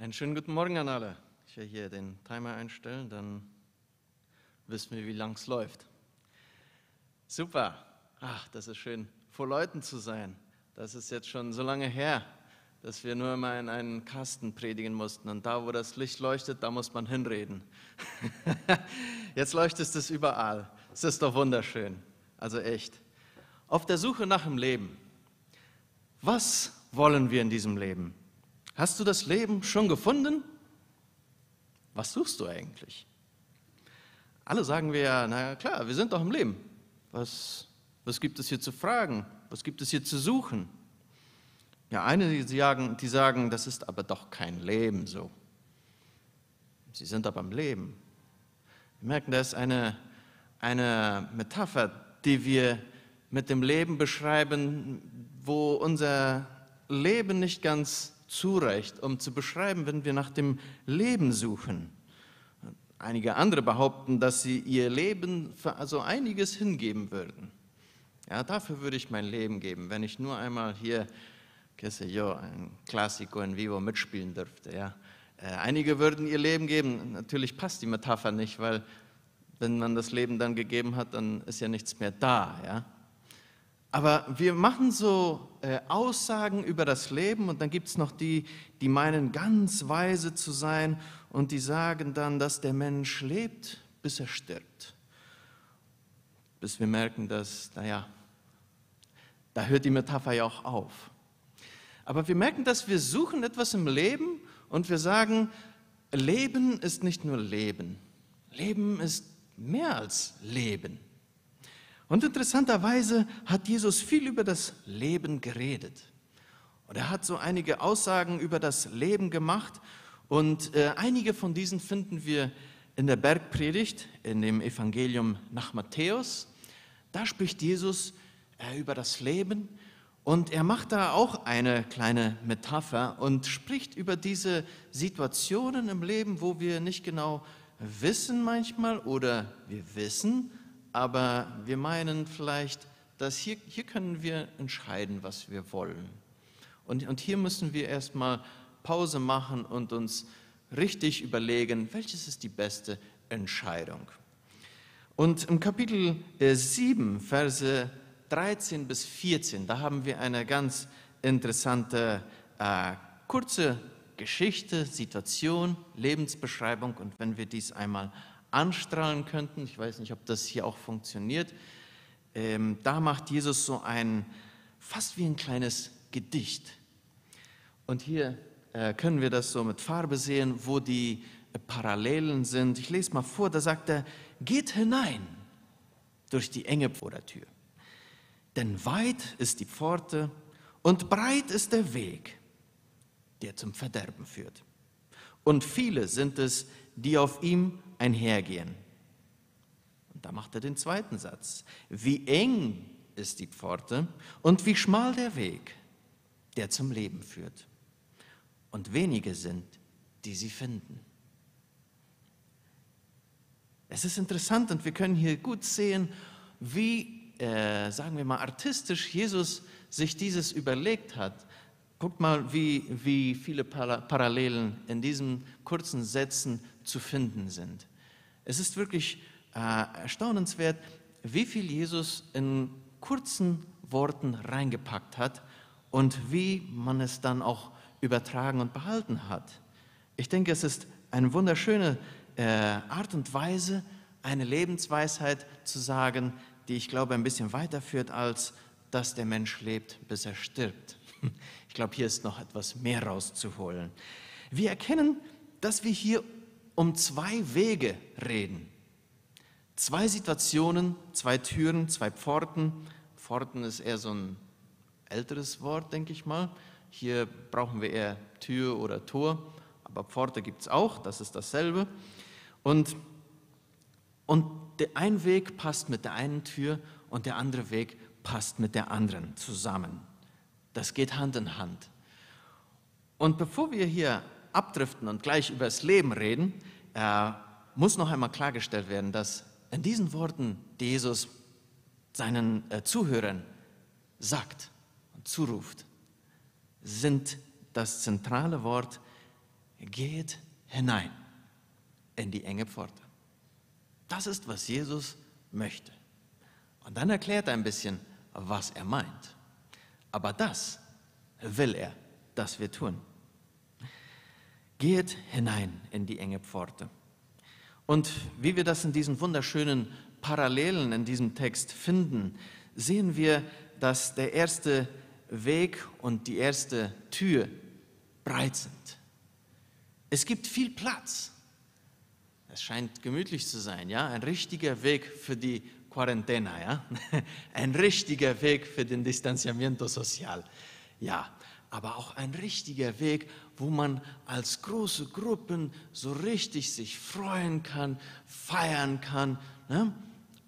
Einen schönen guten Morgen an alle. Ich werde hier den Timer einstellen, dann wissen wir, wie lang es läuft. Super. Ach, das ist schön, vor Leuten zu sein. Das ist jetzt schon so lange her, dass wir nur mal in einen Kasten predigen mussten. Und da, wo das Licht leuchtet, da muss man hinreden. jetzt leuchtet es überall. Es ist doch wunderschön. Also echt. Auf der Suche nach dem Leben. Was wollen wir in diesem Leben? Hast du das Leben schon gefunden? Was suchst du eigentlich? Alle sagen wir ja, na klar, wir sind doch im Leben. Was, was gibt es hier zu fragen? Was gibt es hier zu suchen? Ja, einige, die sagen, die sagen, das ist aber doch kein Leben so. Sie sind aber im Leben. Wir merken, das ist eine, eine Metapher, die wir mit dem Leben beschreiben, wo unser Leben nicht ganz zureicht, um zu beschreiben, wenn wir nach dem Leben suchen. Einige andere behaupten, dass sie ihr Leben für also einiges hingeben würden. Ja, dafür würde ich mein Leben geben, wenn ich nur einmal hier, yo, ein Klassiko in Vivo mitspielen dürfte. Ja. Äh, einige würden ihr Leben geben. Natürlich passt die Metapher nicht, weil wenn man das Leben dann gegeben hat, dann ist ja nichts mehr da. Ja. Aber wir machen so äh, Aussagen über das Leben und dann gibt es noch die, die meinen ganz weise zu sein und die sagen dann, dass der Mensch lebt, bis er stirbt. Bis wir merken, dass, naja, da hört die Metapher ja auch auf. Aber wir merken, dass wir suchen etwas im Leben und wir sagen, Leben ist nicht nur Leben. Leben ist mehr als Leben. Und interessanterweise hat Jesus viel über das Leben geredet. Und er hat so einige Aussagen über das Leben gemacht. Und äh, einige von diesen finden wir in der Bergpredigt, in dem Evangelium nach Matthäus. Da spricht Jesus äh, über das Leben. Und er macht da auch eine kleine Metapher und spricht über diese Situationen im Leben, wo wir nicht genau wissen manchmal oder wir wissen, aber wir meinen vielleicht, dass hier, hier können wir entscheiden, was wir wollen. Und, und hier müssen wir erstmal Pause machen und uns richtig überlegen, welches ist die beste Entscheidung. Und im Kapitel 7, äh, Verse 13 bis 14, da haben wir eine ganz interessante, äh, kurze Geschichte, Situation, Lebensbeschreibung. Und wenn wir dies einmal anstrahlen könnten. Ich weiß nicht, ob das hier auch funktioniert. Ähm, da macht Jesus so ein, fast wie ein kleines Gedicht. Und hier äh, können wir das so mit Farbe sehen, wo die äh, Parallelen sind. Ich lese mal vor, da sagt er, geht hinein durch die enge Vordertür. Denn weit ist die Pforte und breit ist der Weg, der zum Verderben führt. Und viele sind es, die auf ihm einhergehen. Und da macht er den zweiten Satz. Wie eng ist die Pforte und wie schmal der Weg, der zum Leben führt. Und wenige sind, die sie finden. Es ist interessant und wir können hier gut sehen, wie, äh, sagen wir mal, artistisch Jesus sich dieses überlegt hat. Guckt mal, wie, wie viele Parallelen in diesen kurzen Sätzen zu finden sind. Es ist wirklich äh, erstaunenswert, wie viel Jesus in kurzen Worten reingepackt hat und wie man es dann auch übertragen und behalten hat. Ich denke, es ist eine wunderschöne äh, Art und Weise, eine Lebensweisheit zu sagen, die ich glaube ein bisschen weiterführt, als dass der Mensch lebt, bis er stirbt. Ich glaube, hier ist noch etwas mehr rauszuholen. Wir erkennen, dass wir hier um zwei Wege reden. Zwei Situationen, zwei Türen, zwei Pforten. Pforten ist eher so ein älteres Wort, denke ich mal. Hier brauchen wir eher Tür oder Tor, aber Pforte gibt es auch, das ist dasselbe. Und, und der ein Weg passt mit der einen Tür und der andere Weg passt mit der anderen zusammen. Das geht Hand in Hand. Und bevor wir hier abdriften und gleich über das Leben reden, äh, muss noch einmal klargestellt werden, dass in diesen Worten, die Jesus seinen äh, Zuhörern sagt und zuruft, sind das zentrale Wort geht hinein in die enge Pforte. Das ist, was Jesus möchte. Und dann erklärt er ein bisschen, was er meint. Aber das will er, dass wir tun. Geht hinein in die enge Pforte. Und wie wir das in diesen wunderschönen Parallelen in diesem Text finden, sehen wir, dass der erste Weg und die erste Tür breit sind. Es gibt viel Platz. Es scheint gemütlich zu sein, ja, ein richtiger Weg für die Quarantäne, ja, ein richtiger Weg für den Distanciamiento Social, ja, aber auch ein richtiger Weg, wo man als große Gruppen so richtig sich freuen kann, feiern kann. Ne?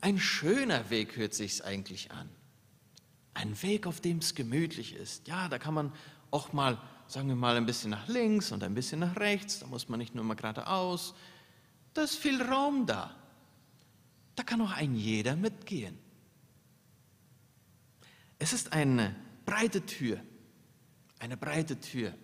Ein schöner Weg hört sich eigentlich an. Ein Weg, auf dem es gemütlich ist. Ja, da kann man auch mal, sagen wir mal, ein bisschen nach links und ein bisschen nach rechts. Da muss man nicht nur mal geradeaus. Da ist viel Raum da. Da kann auch ein jeder mitgehen. Es ist eine breite Tür, eine breite Tür.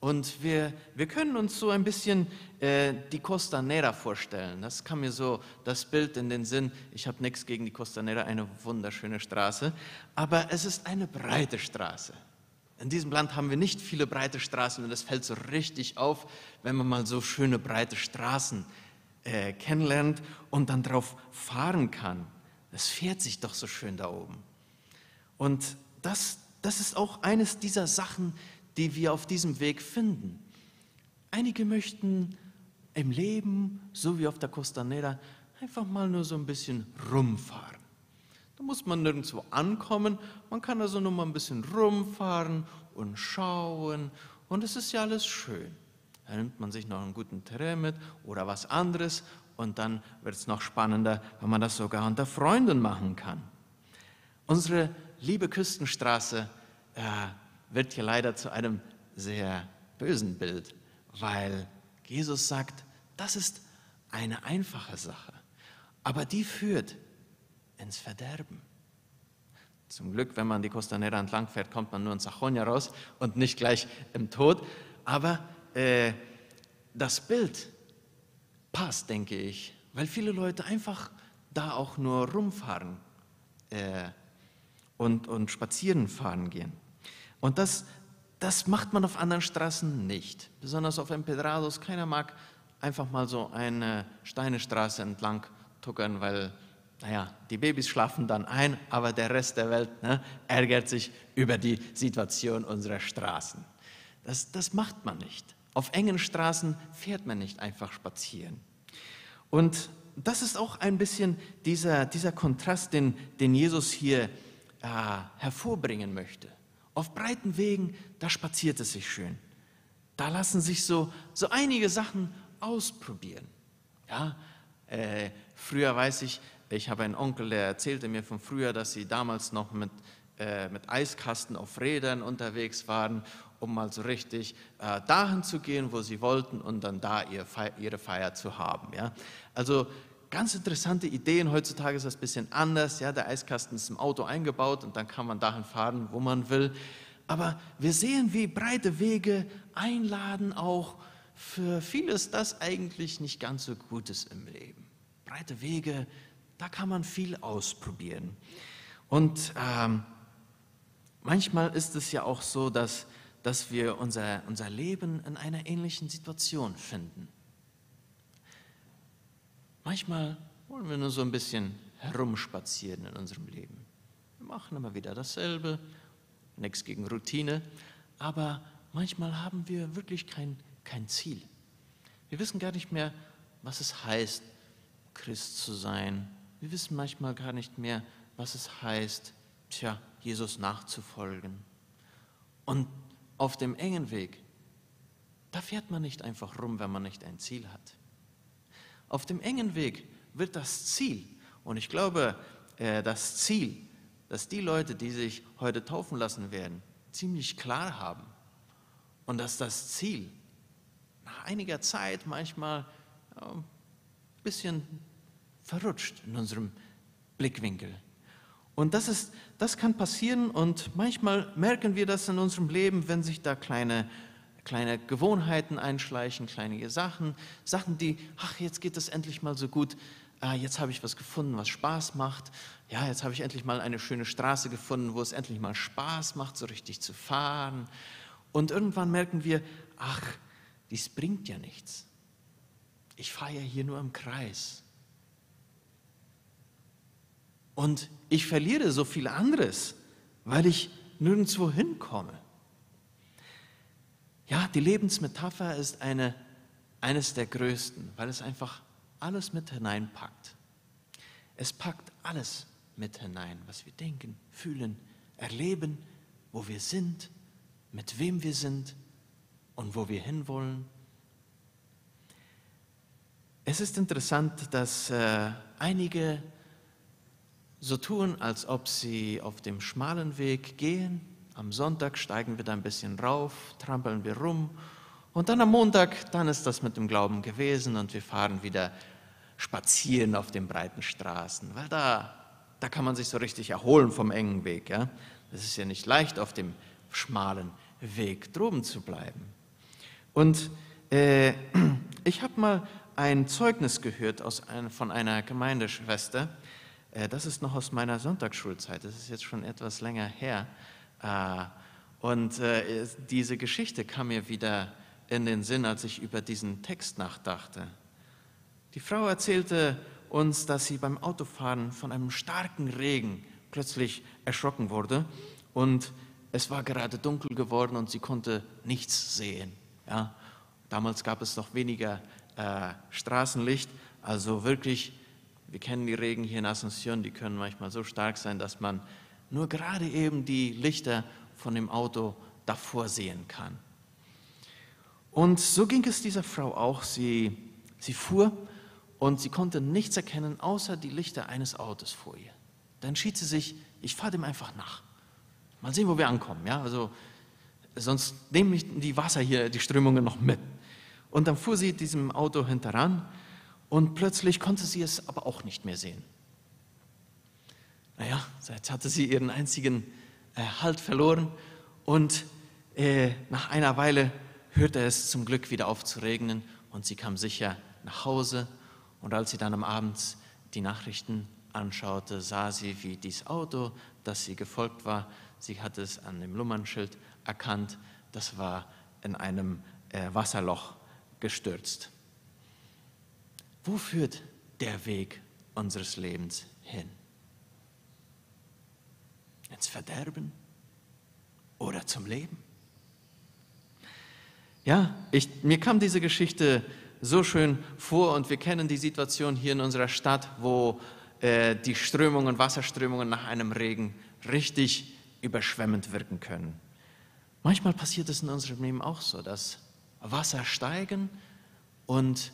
Und wir, wir können uns so ein bisschen äh, die Costanera vorstellen. Das kam mir so das Bild in den Sinn. Ich habe nichts gegen die Costanera, eine wunderschöne Straße. Aber es ist eine breite Straße. In diesem Land haben wir nicht viele breite Straßen und es fällt so richtig auf, wenn man mal so schöne breite Straßen äh, kennenlernt und dann drauf fahren kann. Es fährt sich doch so schön da oben. Und das, das ist auch eines dieser Sachen, die wir auf diesem Weg finden. Einige möchten im Leben, so wie auf der Costanera, einfach mal nur so ein bisschen rumfahren. Da muss man nirgendwo ankommen, man kann also nur mal ein bisschen rumfahren und schauen und es ist ja alles schön. Da nimmt man sich noch einen guten Terrain mit oder was anderes und dann wird es noch spannender, wenn man das sogar unter Freunden machen kann. Unsere liebe Küstenstraße äh, wird hier leider zu einem sehr bösen Bild, weil Jesus sagt, das ist eine einfache Sache, aber die führt ins Verderben. Zum Glück, wenn man die Costanera entlang fährt, kommt man nur in Sajonia raus und nicht gleich im Tod. Aber äh, das Bild passt, denke ich, weil viele Leute einfach da auch nur rumfahren äh, und, und spazieren fahren gehen. Und das, das macht man auf anderen Straßen nicht, besonders auf Empedrados. Keiner mag einfach mal so eine Steinestraße entlang tuckern, weil, naja, die Babys schlafen dann ein, aber der Rest der Welt ne, ärgert sich über die Situation unserer Straßen. Das, das macht man nicht. Auf engen Straßen fährt man nicht einfach spazieren. Und das ist auch ein bisschen dieser, dieser Kontrast, den, den Jesus hier äh, hervorbringen möchte. Auf breiten Wegen, da spaziert es sich schön. Da lassen sich so, so einige Sachen ausprobieren. Ja, äh, früher weiß ich, ich habe einen Onkel, der erzählte mir von früher, dass sie damals noch mit, äh, mit Eiskasten auf Rädern unterwegs waren, um mal so richtig äh, dahin zu gehen, wo sie wollten und dann da ihr Feier, ihre Feier zu haben. Ja? Also ganz interessante Ideen. Heutzutage ist das ein bisschen anders. Ja, der Eiskasten ist im Auto eingebaut und dann kann man dahin fahren, wo man will. Aber wir sehen, wie breite Wege einladen auch für vieles, das eigentlich nicht ganz so gut ist im Leben. Breite Wege, da kann man viel ausprobieren. Und ähm, manchmal ist es ja auch so, dass, dass wir unser, unser Leben in einer ähnlichen Situation finden. Manchmal wollen wir nur so ein bisschen herumspazieren in unserem Leben. Wir machen immer wieder dasselbe, nichts gegen Routine, aber manchmal haben wir wirklich kein, kein Ziel. Wir wissen gar nicht mehr, was es heißt, Christ zu sein. Wir wissen manchmal gar nicht mehr, was es heißt, tja, Jesus nachzufolgen. Und auf dem engen Weg, da fährt man nicht einfach rum, wenn man nicht ein Ziel hat. Auf dem engen Weg wird das Ziel, und ich glaube, äh, das Ziel, dass die Leute, die sich heute taufen lassen werden, ziemlich klar haben. Und dass das Ziel nach einiger Zeit manchmal ein bisschen verrutscht in unserem Blickwinkel. Und das, ist, das kann passieren und manchmal merken wir das in unserem Leben, wenn sich da kleine kleine Gewohnheiten einschleichen, kleine Sachen, Sachen, die, ach, jetzt geht es endlich mal so gut, ah, jetzt habe ich was gefunden, was Spaß macht. Ja, jetzt habe ich endlich mal eine schöne Straße gefunden, wo es endlich mal Spaß macht, so richtig zu fahren. Und irgendwann merken wir, ach, dies bringt ja nichts. Ich fahre ja hier nur im Kreis. Und ich verliere so viel anderes, weil ich nirgendwo hinkomme. Ja, die Lebensmetapher ist eine, eines der größten, weil es einfach alles mit hineinpackt. Es packt alles mit hinein, was wir denken, fühlen, erleben, wo wir sind, mit wem wir sind und wo wir hinwollen. Es ist interessant, dass äh, einige so tun, als ob sie auf dem schmalen Weg gehen. Am Sonntag steigen wir da ein bisschen rauf, trampeln wir rum. Und dann am Montag, dann ist das mit dem Glauben gewesen und wir fahren wieder spazieren auf den breiten Straßen, weil da, da kann man sich so richtig erholen vom engen Weg. Ja? Es ist ja nicht leicht, auf dem schmalen Weg droben zu bleiben. Und äh, ich habe mal ein Zeugnis gehört aus von einer Gemeindeschwester, das ist noch aus meiner Sonntagsschulzeit, das ist jetzt schon etwas länger her. Äh, und äh, diese Geschichte kam mir wieder in den Sinn, als ich über diesen Text nachdachte. Die Frau erzählte uns, dass sie beim Autofahren von einem starken Regen plötzlich erschrocken wurde und es war gerade dunkel geworden und sie konnte nichts sehen. Damals gab es noch weniger äh, Straßenlicht, also wirklich wir kennen die Regen hier in Asunción, die können manchmal so stark sein, dass man nur gerade eben die Lichter von dem Auto davor sehen kann. Und so ging es dieser Frau auch. Sie, sie fuhr und sie konnte nichts erkennen, außer die Lichter eines Autos vor ihr. Dann entschied sie sich, ich fahre dem einfach nach. Mal sehen, wo wir ankommen. Ja? Also, sonst nehmen die Wasser hier, die Strömungen noch mit. Und dann fuhr sie diesem Auto hinteran und plötzlich konnte sie es aber auch nicht mehr sehen. Naja, jetzt hatte sie ihren einzigen äh, Halt verloren und äh, nach einer Weile hörte es zum Glück wieder auf zu regnen und sie kam sicher nach Hause. Und als sie dann am Abend die Nachrichten anschaute, sah sie, wie dieses Auto, das sie gefolgt war, sie hatte es an dem Lummernschild erkannt, das war in einem äh, Wasserloch gestürzt. Wo führt der Weg unseres Lebens hin? Ins Verderben oder zum Leben? Ja, ich, mir kam diese Geschichte so schön vor und wir kennen die Situation hier in unserer Stadt, wo äh, die Strömungen, Wasserströmungen nach einem Regen richtig überschwemmend wirken können. Manchmal passiert es in unserem Leben auch so, dass Wasser steigen und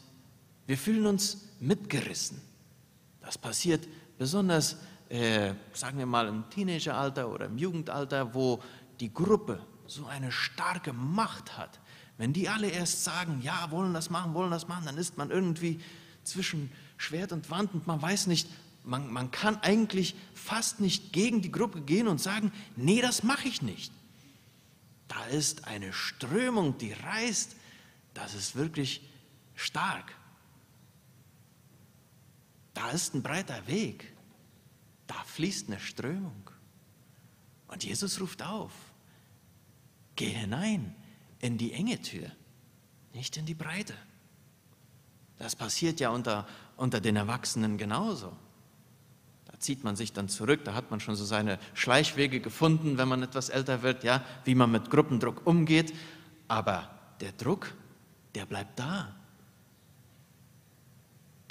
wir fühlen uns mitgerissen. Das passiert besonders, äh, sagen wir mal, im Teenageralter oder im Jugendalter, wo die Gruppe so eine starke Macht hat. Wenn die alle erst sagen, ja, wollen das machen, wollen das machen, dann ist man irgendwie zwischen Schwert und Wand und man weiß nicht, man, man kann eigentlich fast nicht gegen die Gruppe gehen und sagen, nee, das mache ich nicht. Da ist eine Strömung, die reißt, das ist wirklich stark. Da ist ein breiter Weg. Da fließt eine Strömung. Und Jesus ruft auf, geh hinein in die enge Tür, nicht in die breite. Das passiert ja unter, unter den Erwachsenen genauso. Da zieht man sich dann zurück, da hat man schon so seine Schleichwege gefunden, wenn man etwas älter wird, ja, wie man mit Gruppendruck umgeht. Aber der Druck, der bleibt da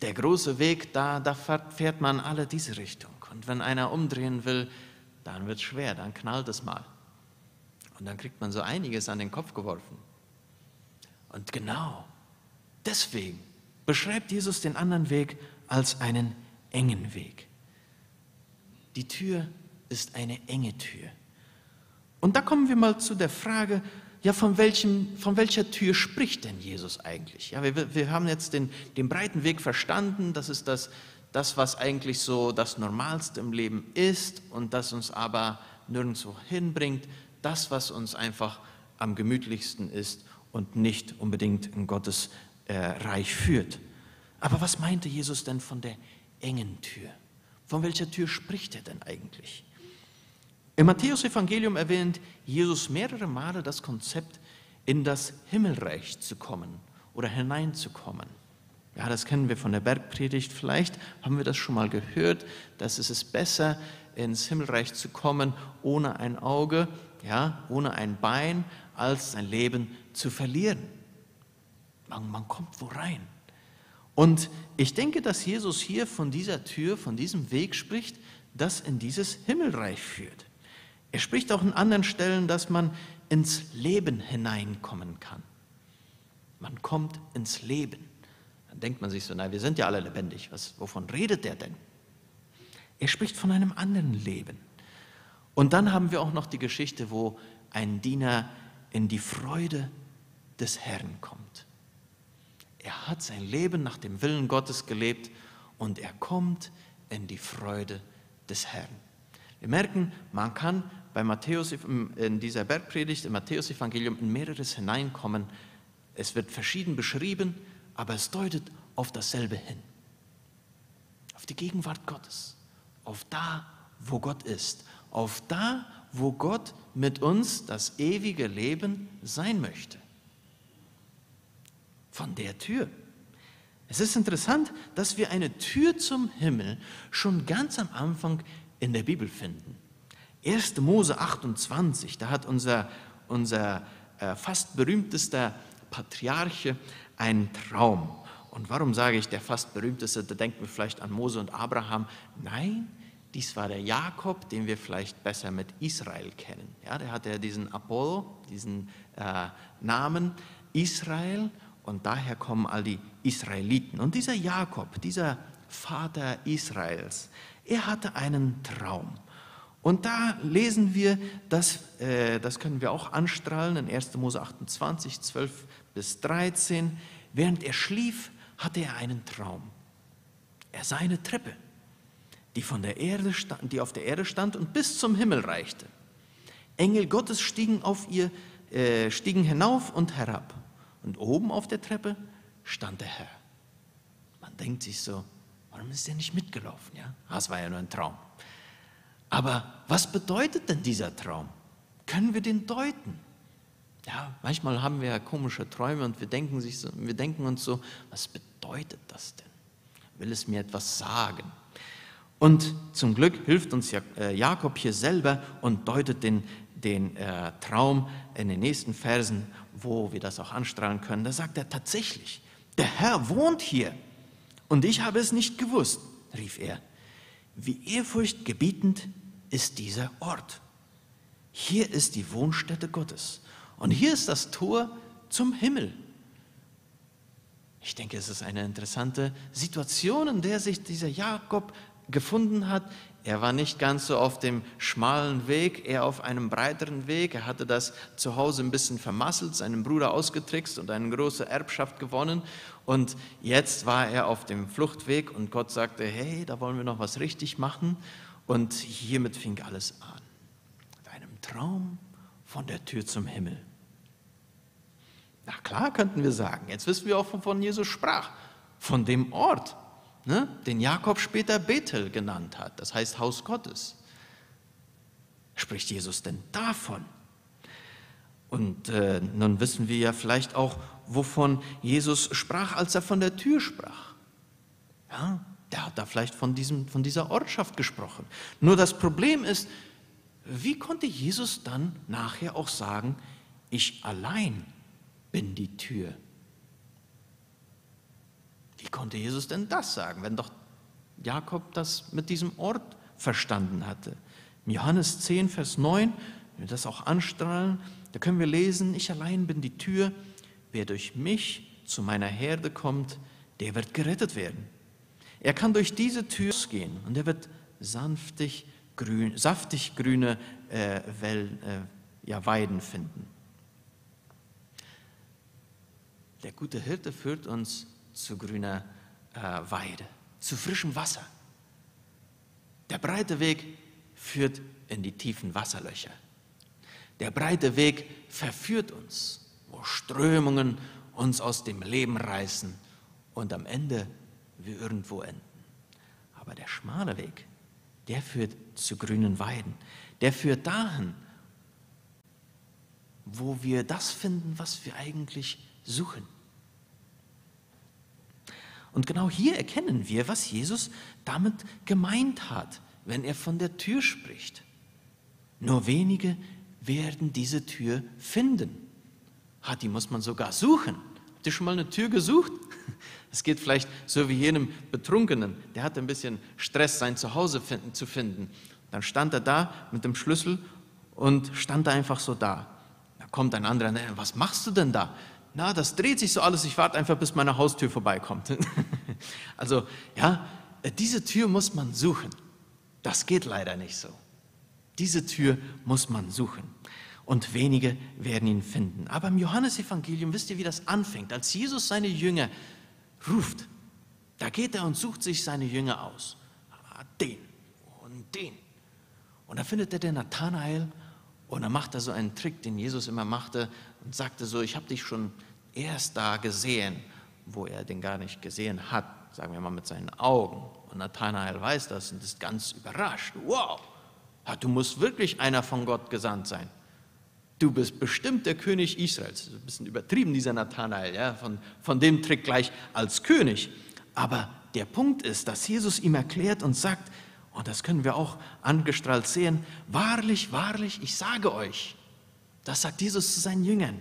der große Weg, da, da fährt man alle diese Richtung. Und wenn einer umdrehen will, dann wird es schwer, dann knallt es mal. Und dann kriegt man so einiges an den Kopf geworfen. Und genau deswegen beschreibt Jesus den anderen Weg als einen engen Weg. Die Tür ist eine enge Tür. Und da kommen wir mal zu der Frage, ja, von, welchem, von welcher Tür spricht denn Jesus eigentlich? Ja, wir, wir haben jetzt den, den breiten Weg verstanden, das ist das, das, was eigentlich so das Normalste im Leben ist und das uns aber nirgendwo hinbringt, das, was uns einfach am gemütlichsten ist und nicht unbedingt in Gottes äh, Reich führt. Aber was meinte Jesus denn von der engen Tür? Von welcher Tür spricht er denn eigentlich? Im Matthäus-Evangelium erwähnt Jesus mehrere Male das Konzept, in das Himmelreich zu kommen oder hineinzukommen. Ja, das kennen wir von der Bergpredigt. Vielleicht haben wir das schon mal gehört, dass es ist besser, ins Himmelreich zu kommen ohne ein Auge, ja, ohne ein Bein, als sein Leben zu verlieren. Man, man kommt wo rein. Und ich denke, dass Jesus hier von dieser Tür, von diesem Weg spricht, das in dieses Himmelreich führt. Er spricht auch in anderen Stellen, dass man ins Leben hineinkommen kann. Man kommt ins Leben. Dann denkt man sich so, na, wir sind ja alle lebendig. Was, wovon redet der denn? Er spricht von einem anderen Leben. Und dann haben wir auch noch die Geschichte, wo ein Diener in die Freude des Herrn kommt. Er hat sein Leben nach dem Willen Gottes gelebt und er kommt in die Freude des Herrn. Wir merken, man kann bei Matthäus in dieser Bergpredigt im Matthäusevangelium in mehreres hineinkommen. Es wird verschieden beschrieben, aber es deutet auf dasselbe hin. Auf die Gegenwart Gottes, auf da, wo Gott ist, auf da, wo Gott mit uns das ewige Leben sein möchte. Von der Tür. Es ist interessant, dass wir eine Tür zum Himmel schon ganz am Anfang in der Bibel finden. 1. Mose 28, da hat unser, unser äh, fast berühmtester Patriarche einen Traum. Und warum sage ich der fast berühmteste? Da denken wir vielleicht an Mose und Abraham. Nein, dies war der Jakob, den wir vielleicht besser mit Israel kennen. Ja, der hatte ja diesen Apollo, diesen äh, Namen Israel und daher kommen all die Israeliten. Und dieser Jakob, dieser Vater Israels, er hatte einen Traum. Und da lesen wir, dass, äh, das können wir auch anstrahlen in 1. Mose 28, 12 bis 13. Während er schlief, hatte er einen Traum. Er sah eine Treppe, die, von der Erde stand, die auf der Erde stand und bis zum Himmel reichte. Engel Gottes stiegen, auf ihr, äh, stiegen hinauf und herab. Und oben auf der Treppe stand der Herr. Man denkt sich so, warum ist er nicht mitgelaufen? Ja? Das war ja nur ein Traum. Aber was bedeutet denn dieser Traum? Können wir den deuten? Ja, manchmal haben wir ja komische Träume und wir denken, sich so, wir denken uns so, was bedeutet das denn? Will es mir etwas sagen? Und zum Glück hilft uns äh, Jakob hier selber und deutet den, den äh, Traum in den nächsten Versen, wo wir das auch anstrahlen können. Da sagt er tatsächlich, der Herr wohnt hier und ich habe es nicht gewusst, rief er. Wie ehrfurchtgebietend ist dieser Ort. Hier ist die Wohnstätte Gottes. Und hier ist das Tor zum Himmel. Ich denke, es ist eine interessante Situation, in der sich dieser Jakob gefunden hat. Er war nicht ganz so auf dem schmalen Weg, eher auf einem breiteren Weg. Er hatte das zu Hause ein bisschen vermasselt, seinen Bruder ausgetrickst und eine große Erbschaft gewonnen. Und jetzt war er auf dem Fluchtweg und Gott sagte, hey, da wollen wir noch was richtig machen. Und hiermit fing alles an. Mit einem Traum von der Tür zum Himmel. Na klar, könnten wir sagen. Jetzt wissen wir auch, wovon Jesus sprach. Von dem Ort, ne, den Jakob später Bethel genannt hat. Das heißt Haus Gottes. Spricht Jesus denn davon? Und äh, nun wissen wir ja vielleicht auch, wovon Jesus sprach, als er von der Tür sprach. Ja, der hat da vielleicht von, diesem, von dieser Ortschaft gesprochen. Nur das Problem ist, wie konnte Jesus dann nachher auch sagen, ich allein bin die Tür? Wie konnte Jesus denn das sagen, wenn doch Jakob das mit diesem Ort verstanden hatte? In Johannes 10, Vers 9, wenn wir das auch anstrahlen, da können wir lesen, ich allein bin die Tür, wer durch mich zu meiner Herde kommt, der wird gerettet werden. Er kann durch diese Tür gehen und er wird sanftig, grün, saftig grüne äh, Well, äh, ja, Weiden finden. Der gute Hirte führt uns zu grüner äh, Weide, zu frischem Wasser. Der breite Weg führt in die tiefen Wasserlöcher. Der breite Weg verführt uns. wo Strömungen uns aus dem Leben reißen und am Ende wir irgendwo enden. Aber der schmale Weg, der führt zu grünen Weiden, der führt dahin, wo wir das finden, was wir eigentlich suchen. Und genau hier erkennen wir, was Jesus damit gemeint hat, wenn er von der Tür spricht. Nur wenige werden diese Tür finden. Ha, die muss man sogar suchen. Habt ihr schon mal eine Tür gesucht? Es geht vielleicht so wie jenem Betrunkenen, der hatte ein bisschen Stress, sein Zuhause finden, zu finden. Dann stand er da mit dem Schlüssel und stand einfach so da. Da kommt ein anderer, was machst du denn da? Na, das dreht sich so alles, ich warte einfach, bis meine Haustür vorbeikommt. also, ja, diese Tür muss man suchen. Das geht leider nicht so. Diese Tür muss man suchen. Und wenige werden ihn finden. Aber im Johannesevangelium wisst ihr, wie das anfängt. Als Jesus seine Jünger ruft, da geht er und sucht sich seine Jünger aus. Ah, den und den. Und da findet er den Nathanael und dann macht er so einen Trick, den Jesus immer machte und sagte so, ich habe dich schon erst da gesehen, wo er den gar nicht gesehen hat, sagen wir mal mit seinen Augen. Und Nathanael weiß das und ist ganz überrascht. Wow, du musst wirklich einer von Gott gesandt sein. Du bist bestimmt der König Israels. Ein bisschen übertrieben, dieser Nathanael, ja, von, von dem Trick gleich als König. Aber der Punkt ist, dass Jesus ihm erklärt und sagt, und das können wir auch angestrahlt sehen, wahrlich, wahrlich, ich sage euch, das sagt Jesus zu seinen Jüngern,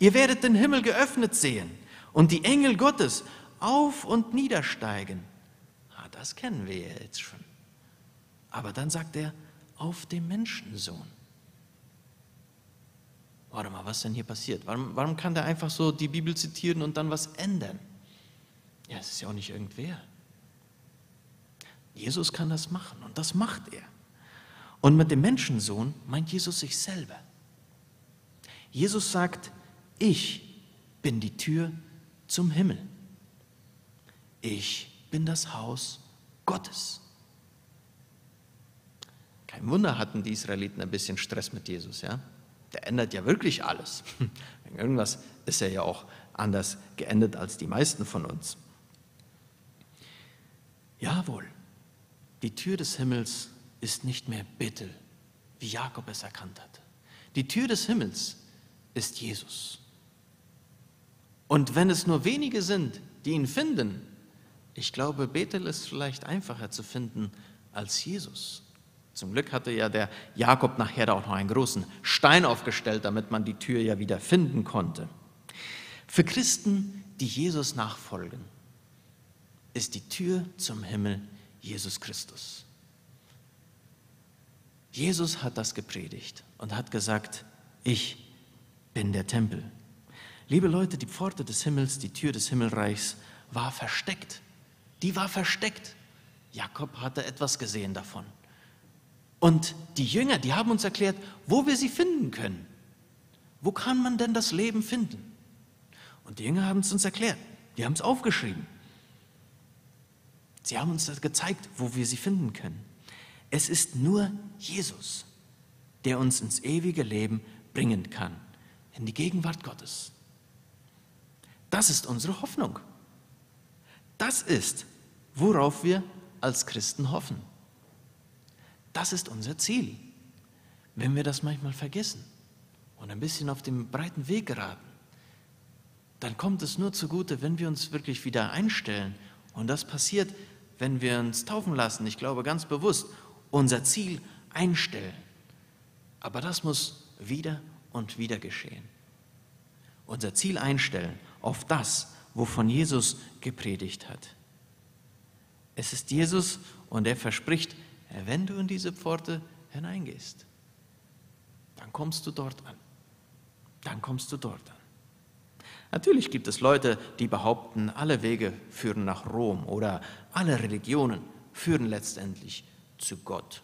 ihr werdet den Himmel geöffnet sehen und die Engel Gottes auf und niedersteigen. Ah, das kennen wir jetzt schon. Aber dann sagt er, auf dem Menschensohn. Warte mal, was denn hier passiert? Warum, warum kann der einfach so die Bibel zitieren und dann was ändern? Ja, es ist ja auch nicht irgendwer. Jesus kann das machen und das macht er. Und mit dem Menschensohn meint Jesus sich selber. Jesus sagt, ich bin die Tür zum Himmel. Ich bin das Haus Gottes. Kein Wunder hatten die Israeliten ein bisschen Stress mit Jesus, ja? Der ändert ja wirklich alles. Irgendwas ist er ja auch anders geendet als die meisten von uns. Jawohl, die Tür des Himmels ist nicht mehr Bethel, wie Jakob es erkannt hat. Die Tür des Himmels ist Jesus. Und wenn es nur wenige sind, die ihn finden, ich glaube, Bethel ist vielleicht einfacher zu finden als Jesus. Zum Glück hatte ja der Jakob nachher auch noch einen großen Stein aufgestellt, damit man die Tür ja wieder finden konnte. Für Christen, die Jesus nachfolgen, ist die Tür zum Himmel Jesus Christus. Jesus hat das gepredigt und hat gesagt, ich bin der Tempel. Liebe Leute, die Pforte des Himmels, die Tür des Himmelreichs war versteckt. Die war versteckt. Jakob hatte etwas gesehen davon. Und die Jünger, die haben uns erklärt, wo wir sie finden können. Wo kann man denn das Leben finden? Und die Jünger haben es uns erklärt. Die haben es aufgeschrieben. Sie haben uns gezeigt, wo wir sie finden können. Es ist nur Jesus, der uns ins ewige Leben bringen kann, in die Gegenwart Gottes. Das ist unsere Hoffnung. Das ist, worauf wir als Christen hoffen. Das ist unser Ziel. Wenn wir das manchmal vergessen und ein bisschen auf dem breiten Weg geraten, dann kommt es nur zugute, wenn wir uns wirklich wieder einstellen. Und das passiert, wenn wir uns taufen lassen, ich glaube ganz bewusst, unser Ziel einstellen. Aber das muss wieder und wieder geschehen. Unser Ziel einstellen auf das, wovon Jesus gepredigt hat. Es ist Jesus und er verspricht, wenn du in diese Pforte hineingehst, dann kommst du dort an. Dann kommst du dort an. Natürlich gibt es Leute, die behaupten, alle Wege führen nach Rom oder alle Religionen führen letztendlich zu Gott.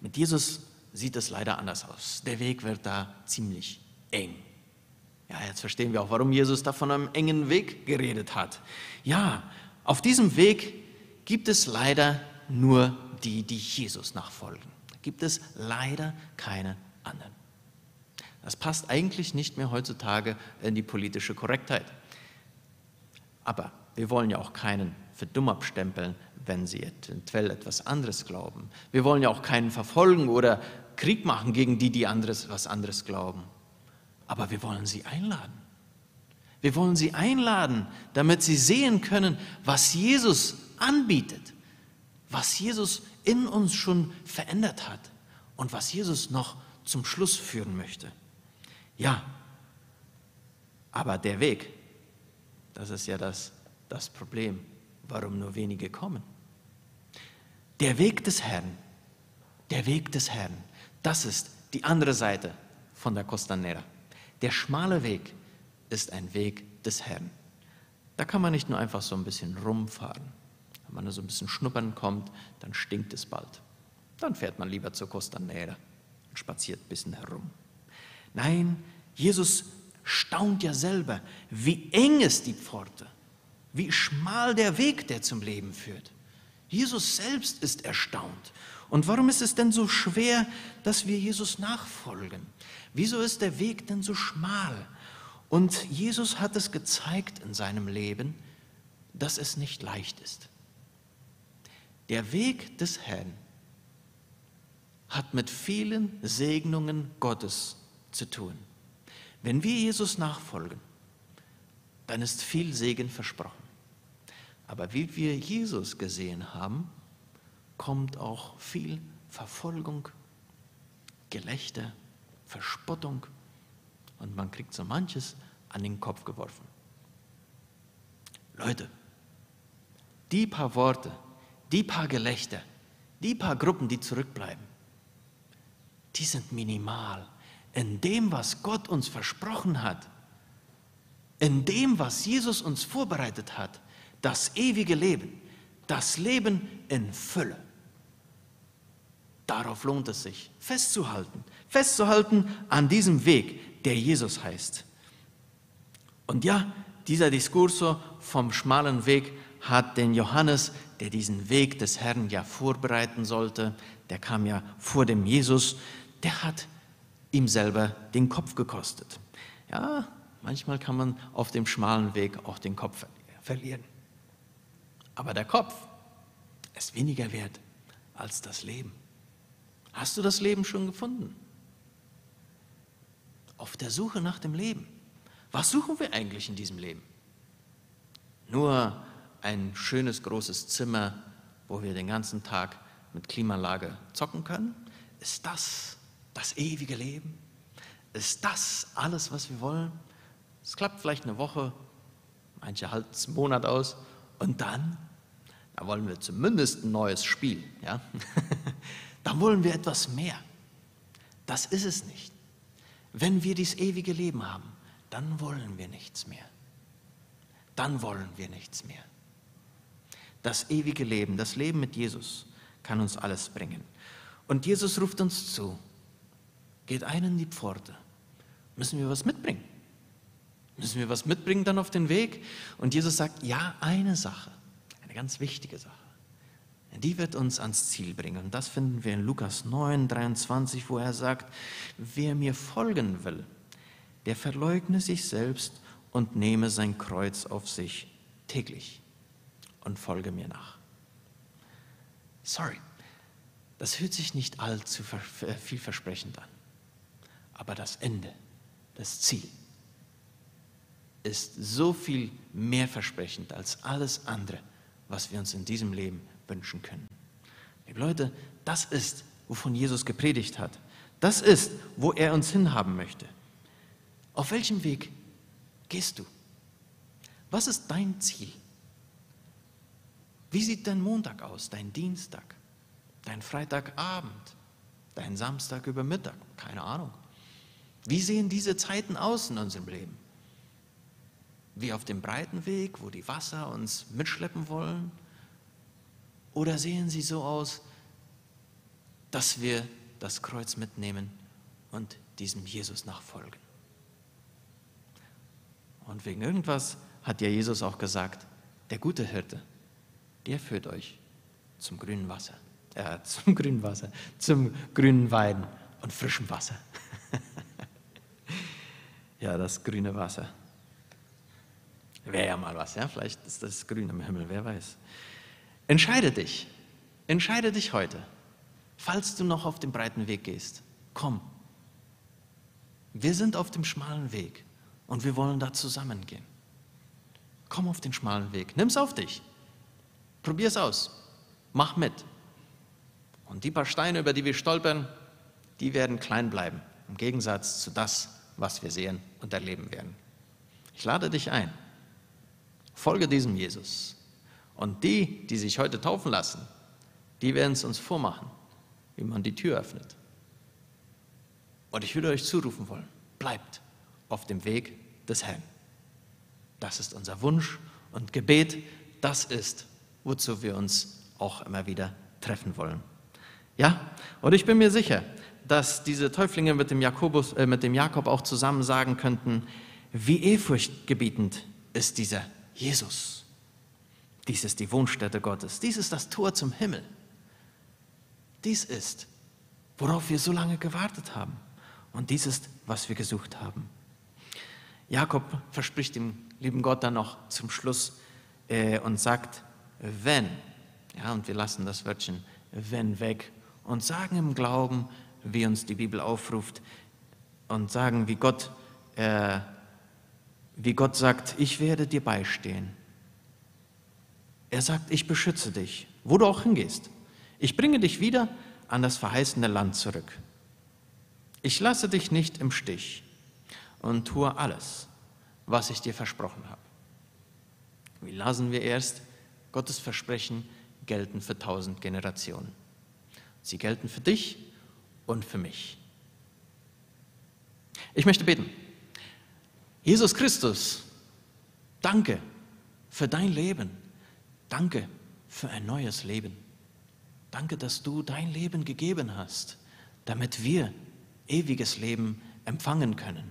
Mit Jesus sieht es leider anders aus. Der Weg wird da ziemlich eng. Ja, jetzt verstehen wir auch, warum Jesus da von einem engen Weg geredet hat. Ja, auf diesem Weg gibt es leider nur die, die Jesus nachfolgen. Da gibt es leider keine anderen. Das passt eigentlich nicht mehr heutzutage in die politische Korrektheit. Aber wir wollen ja auch keinen für dumm abstempeln, wenn sie eventuell etwas anderes glauben. Wir wollen ja auch keinen verfolgen oder Krieg machen gegen die, die anderes, was anderes glauben. Aber wir wollen sie einladen. Wir wollen sie einladen, damit sie sehen können, was Jesus anbietet, was Jesus in uns schon verändert hat und was Jesus noch zum Schluss führen möchte. Ja, aber der Weg, das ist ja das, das Problem, warum nur wenige kommen. Der Weg des Herrn, der Weg des Herrn, das ist die andere Seite von der Costanera. Der schmale Weg ist ein Weg des Herrn. Da kann man nicht nur einfach so ein bisschen rumfahren. Wenn man da so ein bisschen schnuppern kommt, dann stinkt es bald. Dann fährt man lieber zur Costanera und spaziert ein bisschen herum. Nein, Jesus staunt ja selber, wie eng ist die Pforte, wie schmal der Weg, der zum Leben führt. Jesus selbst ist erstaunt. Und warum ist es denn so schwer, dass wir Jesus nachfolgen? Wieso ist der Weg denn so schmal? Und Jesus hat es gezeigt in seinem Leben, dass es nicht leicht ist. Der Weg des Herrn hat mit vielen Segnungen Gottes zu tun. Wenn wir Jesus nachfolgen, dann ist viel Segen versprochen. Aber wie wir Jesus gesehen haben, kommt auch viel Verfolgung, Gelächter, Verspottung und man kriegt so manches an den Kopf geworfen. Leute, die paar Worte, die paar Gelächter, die paar Gruppen, die zurückbleiben, die sind minimal in dem, was Gott uns versprochen hat, in dem, was Jesus uns vorbereitet hat, das ewige Leben, das Leben in Fülle. Darauf lohnt es sich, festzuhalten, festzuhalten an diesem Weg, der Jesus heißt. Und ja, dieser Diskurso vom schmalen Weg hat den Johannes, der diesen Weg des Herrn ja vorbereiten sollte, der kam ja vor dem Jesus, der hat ihm selber den Kopf gekostet. Ja, manchmal kann man auf dem schmalen Weg auch den Kopf verlieren. Aber der Kopf ist weniger wert als das Leben. Hast du das Leben schon gefunden? Auf der Suche nach dem Leben. Was suchen wir eigentlich in diesem Leben? Nur ein schönes großes Zimmer, wo wir den ganzen Tag mit Klimalage zocken können? Ist das das ewige Leben? Ist das alles, was wir wollen? Es klappt vielleicht eine Woche, manche halten es einen Monat aus und dann, da wollen wir zumindest ein neues Spiel. Ja? dann wollen wir etwas mehr. Das ist es nicht. Wenn wir dieses ewige Leben haben, dann wollen wir nichts mehr. Dann wollen wir nichts mehr. Das ewige Leben, das Leben mit Jesus kann uns alles bringen. Und Jesus ruft uns zu, geht ein in die Pforte. Müssen wir was mitbringen? Müssen wir was mitbringen dann auf den Weg? Und Jesus sagt, ja, eine Sache, eine ganz wichtige Sache. Die wird uns ans Ziel bringen. Und das finden wir in Lukas 9, 23, wo er sagt, wer mir folgen will, der verleugne sich selbst und nehme sein Kreuz auf sich täglich und folge mir nach. Sorry, das hört sich nicht allzu vielversprechend an. Aber das Ende, das Ziel, ist so viel mehr versprechend als alles andere, was wir uns in diesem Leben wünschen können. Liebe Leute, das ist, wovon Jesus gepredigt hat. Das ist, wo er uns hinhaben möchte. Auf welchem Weg gehst du? Was ist dein Ziel? Wie sieht dein Montag aus, dein Dienstag, dein Freitagabend, dein Samstag über Mittag? Keine Ahnung. Wie sehen diese Zeiten aus in unserem Leben? Wie auf dem breiten Weg, wo die Wasser uns mitschleppen wollen? Oder sehen sie so aus, dass wir das Kreuz mitnehmen und diesem Jesus nachfolgen? Und wegen irgendwas hat ja Jesus auch gesagt, der gute Hirte, der führt euch zum grünen Wasser, äh, zum grünen Wasser, zum grünen Weiden und frischem Wasser. Ja, das grüne Wasser. Wäre ja mal was, ja? Vielleicht ist das grün im Himmel, wer weiß. Entscheide dich. Entscheide dich heute. Falls du noch auf den breiten Weg gehst, komm. Wir sind auf dem schmalen Weg und wir wollen da zusammengehen. Komm auf den schmalen Weg. Nimm's auf dich. Probier's aus. Mach mit. Und die paar Steine, über die wir stolpern, die werden klein bleiben, im Gegensatz zu das, was wir sehen und erleben werden. Ich lade dich ein. Folge diesem Jesus. Und die, die sich heute taufen lassen, die werden es uns vormachen, wie man die Tür öffnet. Und ich würde euch zurufen wollen, bleibt auf dem Weg des Herrn. Das ist unser Wunsch und Gebet. Das ist, wozu wir uns auch immer wieder treffen wollen. Ja, und ich bin mir sicher, dass diese Täuflinge mit dem, Jakobus, äh, mit dem Jakob auch zusammen sagen könnten, wie ehrfurchtgebietend ist dieser Jesus. Dies ist die Wohnstätte Gottes. Dies ist das Tor zum Himmel. Dies ist, worauf wir so lange gewartet haben. Und dies ist, was wir gesucht haben. Jakob verspricht dem lieben Gott dann noch zum Schluss äh, und sagt, wenn, ja, und wir lassen das Wörtchen wenn weg und sagen im Glauben, wie uns die Bibel aufruft, und sagen, wie Gott, äh, wie Gott sagt, ich werde dir beistehen. Er sagt, ich beschütze dich, wo du auch hingehst. Ich bringe dich wieder an das verheißene Land zurück. Ich lasse dich nicht im Stich und tue alles, was ich dir versprochen habe. Wie lasen wir erst? Gottes Versprechen gelten für tausend Generationen. Sie gelten für dich und für mich. Ich möchte beten. Jesus Christus, danke für dein Leben. Danke für ein neues Leben. Danke, dass du dein Leben gegeben hast, damit wir ewiges Leben empfangen können.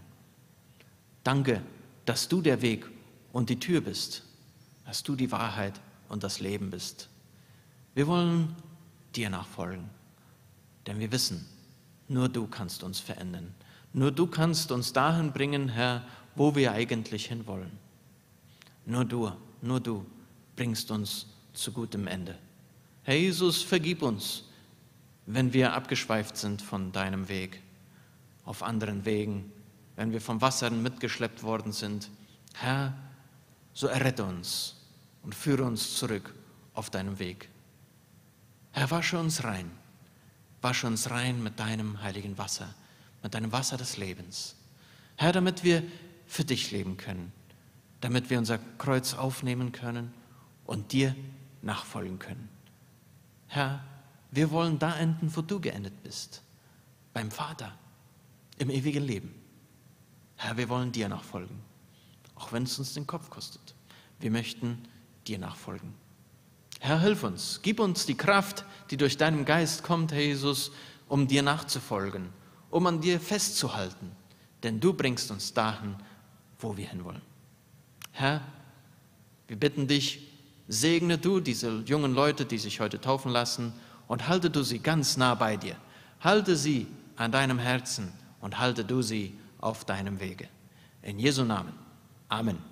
Danke, dass du der Weg und die Tür bist, dass du die Wahrheit und das Leben bist. Wir wollen dir nachfolgen, denn wir wissen, nur du kannst uns verändern. Nur du kannst uns dahin bringen, Herr, wo wir eigentlich hinwollen. Nur du, nur du bringst uns zu gutem Ende. Herr Jesus, vergib uns, wenn wir abgeschweift sind von deinem Weg, auf anderen Wegen, wenn wir vom Wasser mitgeschleppt worden sind. Herr, so errette uns und führe uns zurück auf deinem Weg. Herr, wasche uns rein, wasche uns rein mit deinem heiligen Wasser mit deinem Wasser des Lebens. Herr, damit wir für dich leben können, damit wir unser Kreuz aufnehmen können und dir nachfolgen können. Herr, wir wollen da enden, wo du geendet bist, beim Vater, im ewigen Leben. Herr, wir wollen dir nachfolgen, auch wenn es uns den Kopf kostet. Wir möchten dir nachfolgen. Herr, hilf uns, gib uns die Kraft, die durch deinen Geist kommt, Herr Jesus, um dir nachzufolgen um an dir festzuhalten, denn du bringst uns dahin, wo wir hinwollen. Herr, wir bitten dich, segne du diese jungen Leute, die sich heute taufen lassen, und halte du sie ganz nah bei dir. Halte sie an deinem Herzen und halte du sie auf deinem Wege. In Jesu Namen. Amen.